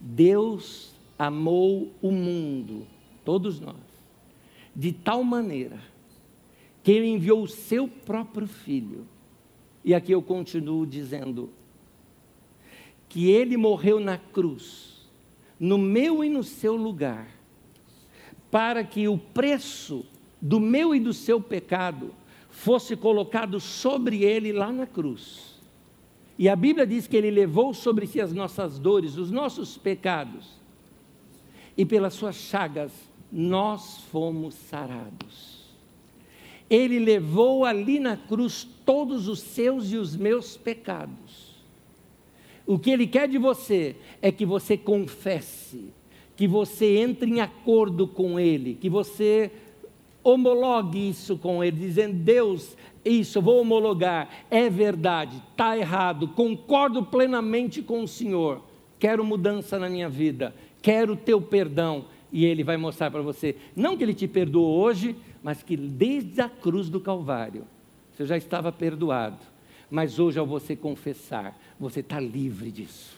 Deus amou o mundo, todos nós, de tal maneira que ele enviou o seu próprio filho. E aqui eu continuo dizendo que ele morreu na cruz, no meu e no seu lugar para que o preço do meu e do seu pecado fosse colocado sobre ele lá na cruz. E a Bíblia diz que ele levou sobre si as nossas dores, os nossos pecados, e pelas suas chagas nós fomos sarados. Ele levou ali na cruz todos os seus e os meus pecados. O que ele quer de você é que você confesse que você entre em acordo com Ele, que você homologue isso com Ele, dizendo: Deus, isso, vou homologar, é verdade, está errado, concordo plenamente com o Senhor, quero mudança na minha vida, quero o teu perdão. E Ele vai mostrar para você, não que Ele te perdoou hoje, mas que desde a cruz do Calvário, você já estava perdoado. Mas hoje, ao você confessar, você está livre disso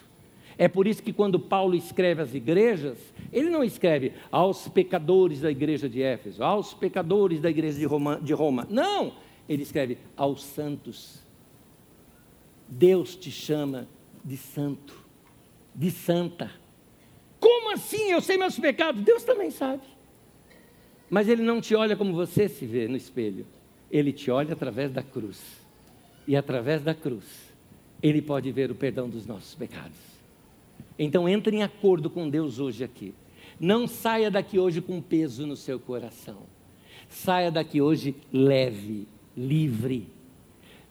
É por isso que quando Paulo escreve às igrejas, ele não escreve aos pecadores da igreja de Éfeso, aos pecadores da igreja de Roma. De Roma. Não, ele escreve aos santos. Deus te chama de santo, de santa. Como assim? Eu sei meus pecados. Deus também sabe. Mas Ele não te olha como você se vê no espelho. Ele te olha através da cruz. E através da cruz, Ele pode ver o perdão dos nossos pecados. Então entre em acordo com Deus hoje aqui. Não saia daqui hoje com peso no seu coração. Saia daqui hoje leve, livre.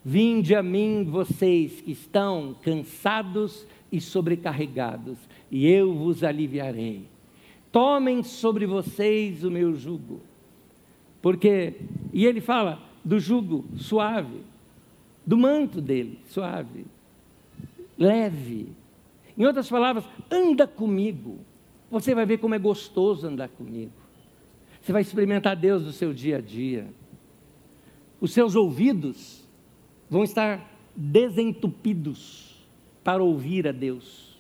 Vinde a mim, vocês que estão cansados e sobrecarregados, e eu vos aliviarei. Tomem sobre vocês o meu jugo. Porque, e ele fala do jugo suave, do manto dele, suave, leve. Em outras palavras, anda comigo. Você vai ver como é gostoso andar comigo. Você vai experimentar Deus no seu dia a dia. Os seus ouvidos vão estar desentupidos para ouvir a Deus.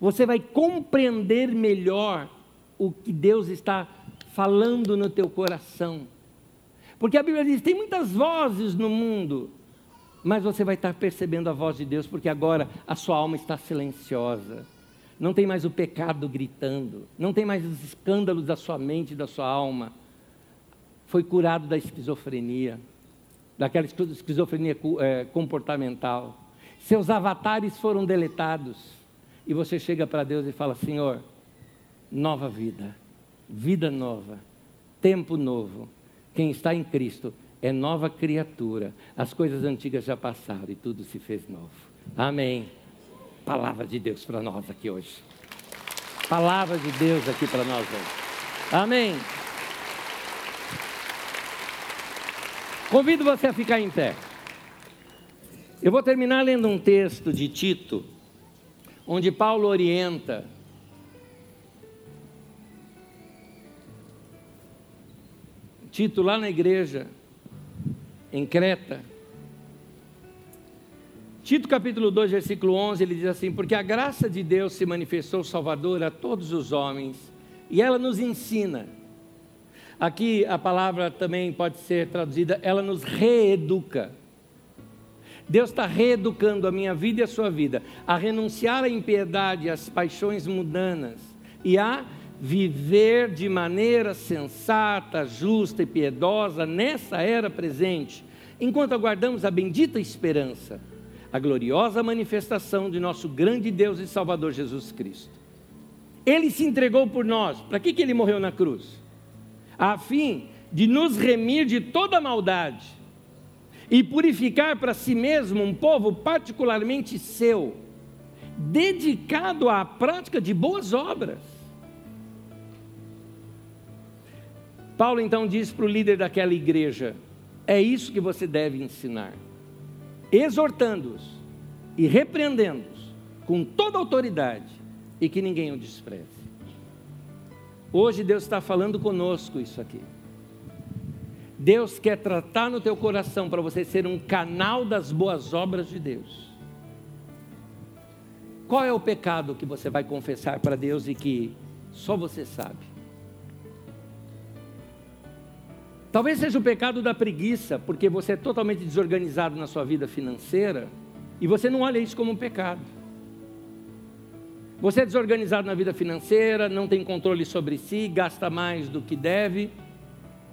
Você vai compreender melhor o que Deus está falando no teu coração. Porque a Bíblia diz: tem muitas vozes no mundo, mas você vai estar percebendo a voz de Deus, porque agora a sua alma está silenciosa. Não tem mais o pecado gritando, não tem mais os escândalos da sua mente da sua alma. Foi curado da esquizofrenia, daquela esquizofrenia é, comportamental. Seus avatares foram deletados. E você chega para Deus e fala: Senhor, nova vida, vida nova, tempo novo. Quem está em Cristo é nova criatura. As coisas antigas já passaram e tudo se fez novo. Amém. Palavra de Deus para nós aqui hoje. Palavra de Deus aqui para nós hoje. Amém. Convido você a ficar em pé. Eu vou terminar lendo um texto de Tito, onde Paulo orienta Tito, lá na igreja, em Creta. Tito capítulo 2, versículo 11, ele diz assim: Porque a graça de Deus se manifestou salvadora a todos os homens, e ela nos ensina. Aqui a palavra também pode ser traduzida, ela nos reeduca. Deus está reeducando a minha vida e a sua vida a renunciar à impiedade, às paixões mundanas e a viver de maneira sensata, justa e piedosa nessa era presente, enquanto aguardamos a bendita esperança, a gloriosa manifestação de nosso grande Deus e Salvador Jesus Cristo. Ele se entregou por nós. Para que, que ele morreu na cruz? A fim de nos remir de toda maldade e purificar para si mesmo um povo particularmente seu, dedicado à prática de boas obras. Paulo então diz para o líder daquela igreja: é isso que você deve ensinar, exortando-os e repreendendo-os com toda autoridade e que ninguém o despreze. Hoje Deus está falando conosco isso aqui. Deus quer tratar no teu coração para você ser um canal das boas obras de Deus. Qual é o pecado que você vai confessar para Deus e que só você sabe? Talvez seja o pecado da preguiça, porque você é totalmente desorganizado na sua vida financeira e você não olha isso como um pecado. Você é desorganizado na vida financeira, não tem controle sobre si, gasta mais do que deve.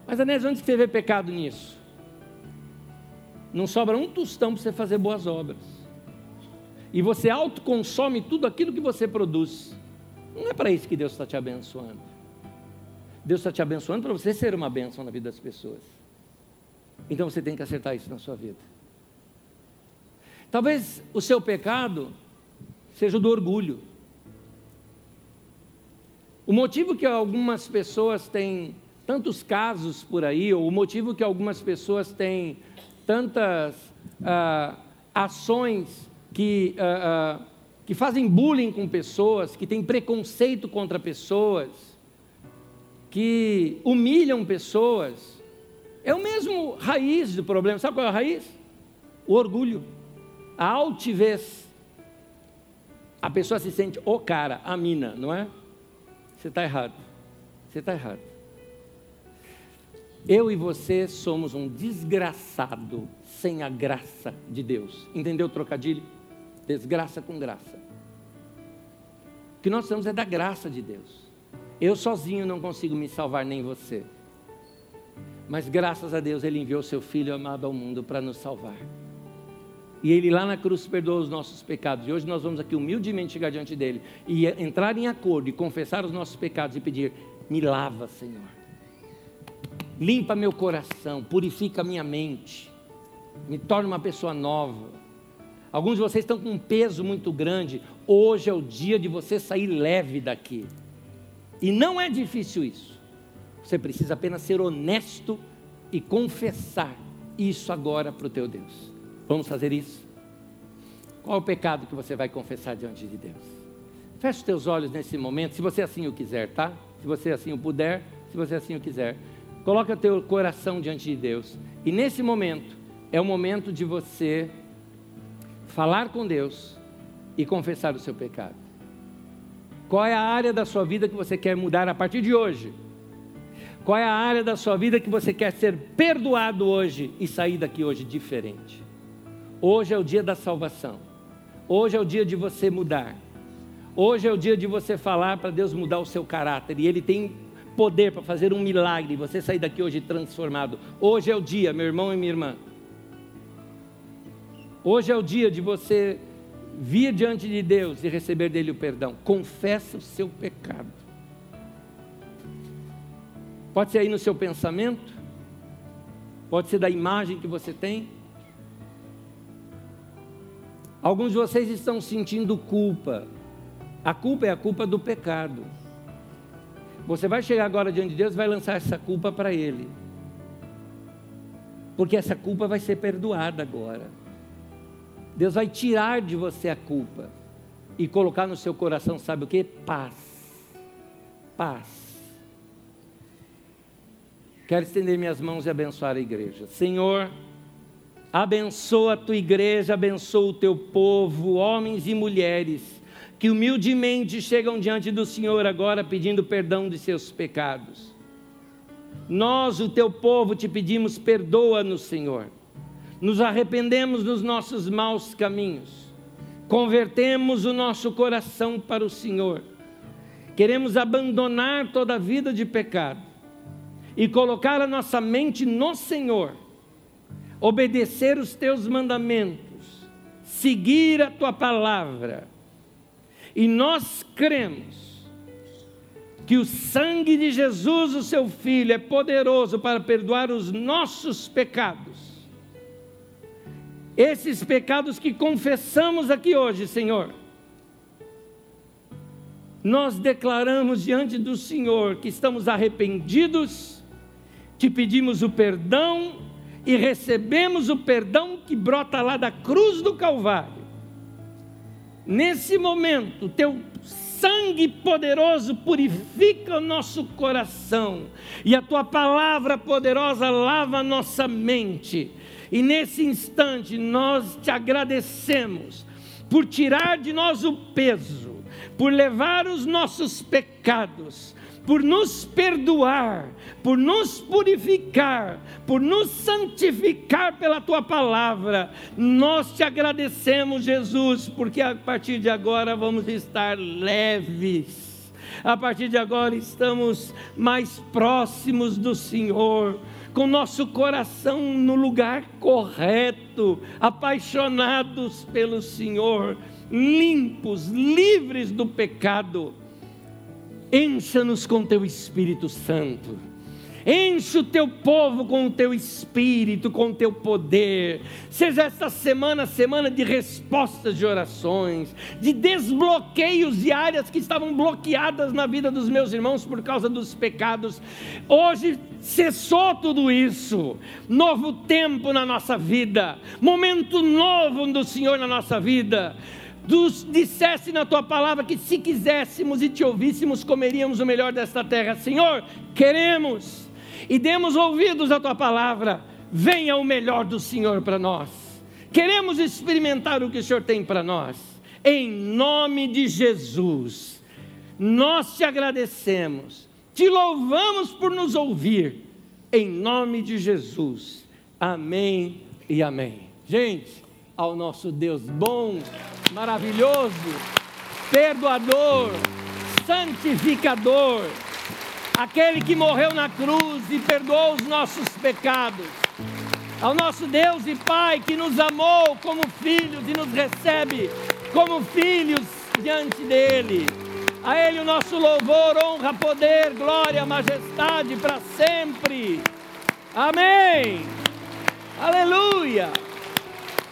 Mas, Anésio, onde você vê pecado nisso? Não sobra um tostão para você fazer boas obras. E você autoconsome tudo aquilo que você produz. Não é para isso que Deus está te abençoando. Deus está te abençoando para você ser uma bênção na vida das pessoas. Então você tem que acertar isso na sua vida. Talvez o seu pecado seja o do orgulho. O motivo que algumas pessoas têm tantos casos por aí, ou o motivo que algumas pessoas têm tantas ah, ações que, ah, ah, que fazem bullying com pessoas, que têm preconceito contra pessoas, que humilham pessoas, é o mesmo raiz do problema. Sabe qual é a raiz? O orgulho, a altivez. a pessoa se sente o cara, a mina, não é? Você está errado. Você está errado. Eu e você somos um desgraçado sem a graça de Deus. Entendeu o trocadilho? Desgraça com graça. O que nós somos é da graça de Deus. Eu sozinho não consigo me salvar, nem você. Mas graças a Deus Ele enviou Seu Filho amado ao mundo para nos salvar. E Ele lá na cruz perdoou os nossos pecados. E hoje nós vamos aqui humildemente chegar diante dEle e entrar em acordo e confessar os nossos pecados e pedir: Me lava, Senhor. Limpa meu coração, purifica minha mente, me torna uma pessoa nova. Alguns de vocês estão com um peso muito grande. Hoje é o dia de você sair leve daqui. E não é difícil isso. Você precisa apenas ser honesto e confessar isso agora para o teu Deus. Vamos fazer isso? Qual é o pecado que você vai confessar diante de Deus? Feche os teus olhos nesse momento, se você assim o quiser, tá? Se você assim o puder, se você assim o quiser. Coloque o teu coração diante de Deus. E nesse momento, é o momento de você falar com Deus e confessar o seu pecado. Qual é a área da sua vida que você quer mudar a partir de hoje? Qual é a área da sua vida que você quer ser perdoado hoje e sair daqui hoje diferente? Hoje é o dia da salvação. Hoje é o dia de você mudar. Hoje é o dia de você falar para Deus mudar o seu caráter. E Ele tem poder para fazer um milagre. Você sair daqui hoje transformado. Hoje é o dia, meu irmão e minha irmã. Hoje é o dia de você vir diante de Deus e receber dele o perdão. Confessa o seu pecado. Pode ser aí no seu pensamento, pode ser da imagem que você tem. Alguns de vocês estão sentindo culpa. A culpa é a culpa do pecado. Você vai chegar agora diante de Deus e vai lançar essa culpa para Ele. Porque essa culpa vai ser perdoada agora. Deus vai tirar de você a culpa e colocar no seu coração, sabe o que? Paz. Paz. Quero estender minhas mãos e abençoar a igreja. Senhor, Abençoa a tua igreja, abençoa o teu povo, homens e mulheres, que humildemente chegam diante do Senhor agora pedindo perdão de seus pecados. Nós, o teu povo, te pedimos, perdoa-nos, Senhor. Nos arrependemos dos nossos maus caminhos, convertemos o nosso coração para o Senhor. Queremos abandonar toda a vida de pecado e colocar a nossa mente no Senhor obedecer os teus mandamentos, seguir a tua palavra. E nós cremos que o sangue de Jesus, o seu Filho, é poderoso para perdoar os nossos pecados. Esses pecados que confessamos aqui hoje, Senhor. Nós declaramos diante do Senhor que estamos arrependidos, te pedimos o perdão e recebemos o perdão que brota lá da cruz do Calvário. Nesse momento, teu sangue poderoso purifica o nosso coração, e a tua palavra poderosa lava a nossa mente. E nesse instante nós te agradecemos por tirar de nós o peso, por levar os nossos pecados, por nos perdoar, por nos purificar, por nos santificar pela tua palavra. Nós te agradecemos, Jesus, porque a partir de agora vamos estar leves. A partir de agora estamos mais próximos do Senhor com nosso coração no lugar correto, apaixonados pelo Senhor, limpos, livres do pecado. Encha-nos com teu Espírito Santo. Enche o teu povo com o teu espírito, com o teu poder. Seja esta semana semana de respostas de orações, de desbloqueios de áreas que estavam bloqueadas na vida dos meus irmãos por causa dos pecados. Hoje cessou tudo isso. Novo tempo na nossa vida, momento novo do Senhor na nossa vida dos, dissesse na tua palavra que se quiséssemos e te ouvíssemos, comeríamos o melhor desta terra. Senhor, queremos e demos ouvidos à tua palavra. Venha o melhor do Senhor para nós. Queremos experimentar o que o Senhor tem para nós. em nome de Jesus. Nós te agradecemos, te louvamos por nos ouvir, em nome de Jesus. Amém e amém. Gente, ao nosso Deus bom, maravilhoso, perdoador, santificador, aquele que morreu na cruz e perdoou os nossos pecados, ao nosso Deus e Pai que nos amou como filhos e nos recebe como filhos diante dele. A Ele o nosso louvor, honra, poder, glória, majestade para sempre. Amém. Aleluia.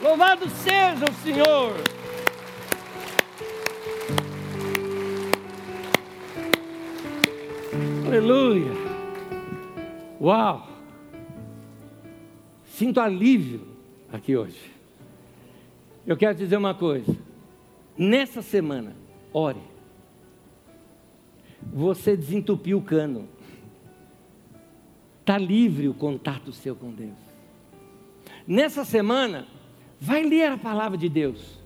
Louvado seja o Senhor. Aleluia. Uau. Sinto alívio aqui hoje. Eu quero dizer uma coisa. Nessa semana, ore. Você desentupiu o cano. Está livre o contato seu com Deus. Nessa semana, vai ler a palavra de Deus.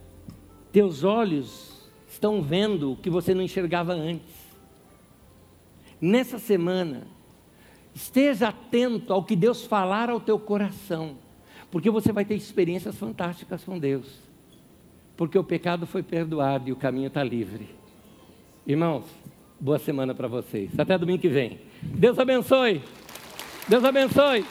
Teus olhos estão vendo o que você não enxergava antes. Nessa semana, esteja atento ao que Deus falar ao teu coração, porque você vai ter experiências fantásticas com Deus. Porque o pecado foi perdoado e o caminho está livre. Irmãos, boa semana para vocês. Até domingo que vem. Deus abençoe. Deus abençoe.